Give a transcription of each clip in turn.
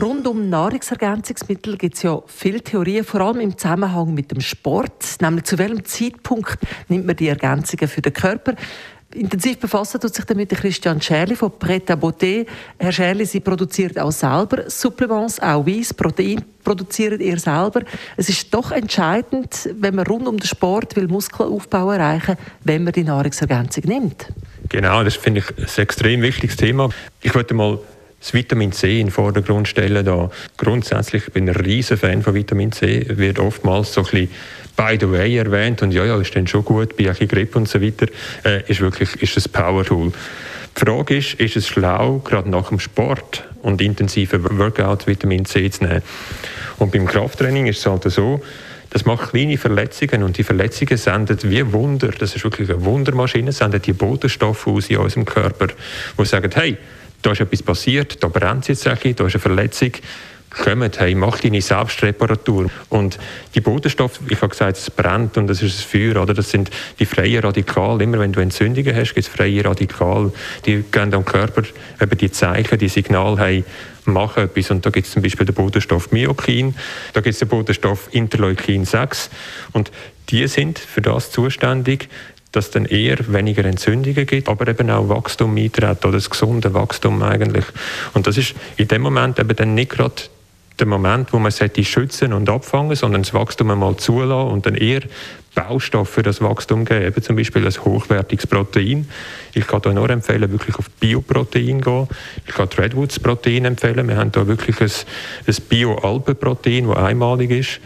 Rund um Nahrungsergänzungsmittel gibt es ja viele Theorien, vor allem im Zusammenhang mit dem Sport. Nämlich zu welchem Zeitpunkt nimmt man die Ergänzungen für den Körper? Intensiv befassen tut sich damit Christian Scherli von Pret à Beauté. Herr Scherli, Sie produzieren auch selber Supplements, auch Weiss, Protein produziert ihr selber. Es ist doch entscheidend, wenn man rund um den Sport will Muskelaufbau erreichen, wenn man die Nahrungsergänzung nimmt. Genau, das finde ich ein extrem wichtiges Thema. Ich wollte mal das Vitamin C in den Vordergrund stellen. Da grundsätzlich bin ich ein riesen Fan von Vitamin C. Wird oftmals so ein bisschen by the way erwähnt und ja, ja, ist dann schon gut bei einer Grippe und so weiter. Äh, ist wirklich ist ein Power-Tool. Die Frage ist, ist es schlau, gerade nach dem Sport und intensiven Workout Vitamin C zu nehmen? Und beim Krafttraining ist es halt so, das macht kleine Verletzungen und die Verletzungen senden wie Wunder, das ist wirklich eine Wundermaschine, senden die Botenstoffe aus in unserem Körper, die sagen, hey, da ist etwas passiert, da brennt es jetzt ein da ist eine Verletzung, kommt, hey, mach deine Selbstreparatur. Und die Botenstoffe, ich habe gesagt, es brennt und es ist ein Feuer, oder? das sind die freien Radikale. Immer wenn du Entzündungen hast, gibt es freie Radikale, die gehen am Körper eben die Zeichen, die Signale, hey, mach etwas. Und da gibt es zum Beispiel den Botenstoff Myokin, da gibt es den Botenstoff Interleukin 6 und die sind für das zuständig, dass es dann eher weniger Entzündungen gibt, aber eben auch Wachstum eintritt oder das gesunde Wachstum eigentlich. Und das ist in dem Moment eben dann nicht gerade der Moment, wo man sollte schützen und abfangen, sondern das Wachstum einmal zulassen und dann eher Baustoff für das Wachstum geben, eben zum Beispiel ein hochwertiges Protein. Ich kann da nur empfehlen, wirklich auf Bioprotein gehen. Ich kann Redwoods Protein empfehlen. Wir haben da wirklich ein, ein Bio-Alpen-Protein, das einmalig ist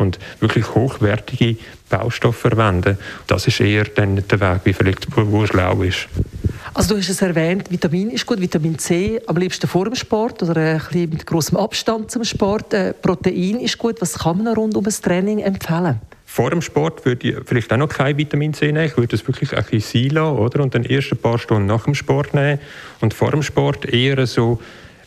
und wirklich hochwertige Baustoffe verwenden. Das ist eher dann der Weg, wie vielleicht wo, schlau ist. Also du hast es erwähnt, Vitamin ist gut, Vitamin C am liebsten vor dem Sport oder ein bisschen mit großem Abstand zum Sport. Äh, Protein ist gut. Was kann man rund um das Training empfehlen? Vor dem Sport würde ich vielleicht auch noch kein Vitamin C nehmen. Ich würde es wirklich ein bisschen sein lassen, oder? Und dann erst ein paar Stunden nach dem Sport nehmen. Und vor dem Sport eher so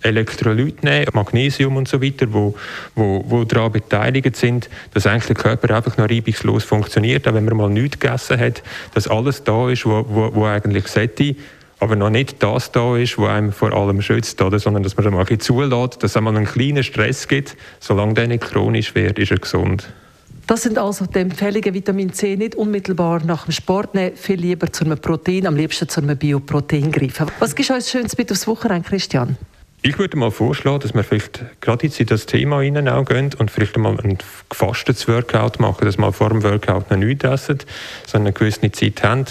Elektrolyte nehmen, Magnesium und so weiter, wo, wo, wo daran beteiligt sind, dass eigentlich der Körper einfach noch reibungslos funktioniert, auch wenn man mal nichts gegessen hat, dass alles da ist, wo, wo, wo eigentlich sollte, aber noch nicht das da ist, was einem vor allem schützt, oder? sondern dass man mal ein bisschen zulässt, dass es einmal einen kleinen Stress gibt. Solange der nicht chronisch wird, ist er gesund. Das sind also die Empfehlungen, Vitamin C nicht unmittelbar nach dem Sport nehmen, viel lieber zu einem Protein, am liebsten zu einem Bioprotein greifen. Was gibt uns schönes mit aufs Wochenende, Christian? Ich würde mal vorschlagen, dass wir vielleicht gerade jetzt in das Thema hinein gehen und vielleicht mal ein gefastetes Workout machen, dass wir vor dem Workout noch nichts essen, sondern eine gewisse Zeit haben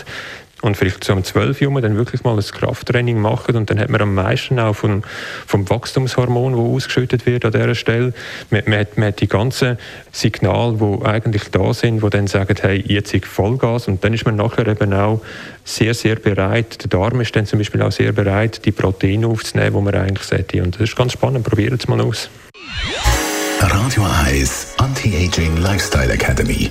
und vielleicht so um 12 Uhr dann wirklich mal ein Krafttraining machen und dann hat man am meisten auch vom, vom Wachstumshormon, das ausgeschüttet wird an dieser Stelle. Man, man, hat, man hat die ganzen Signale, die eigentlich da sind, die dann sagen, hey, jetzt Vollgas und dann ist man nachher eben auch sehr, sehr bereit, der Darm ist dann zum Beispiel auch sehr bereit, die Proteine aufzunehmen, die man eigentlich sollte. Und das ist ganz spannend, probiert es mal aus. Radio Eyes Anti-Aging Lifestyle Academy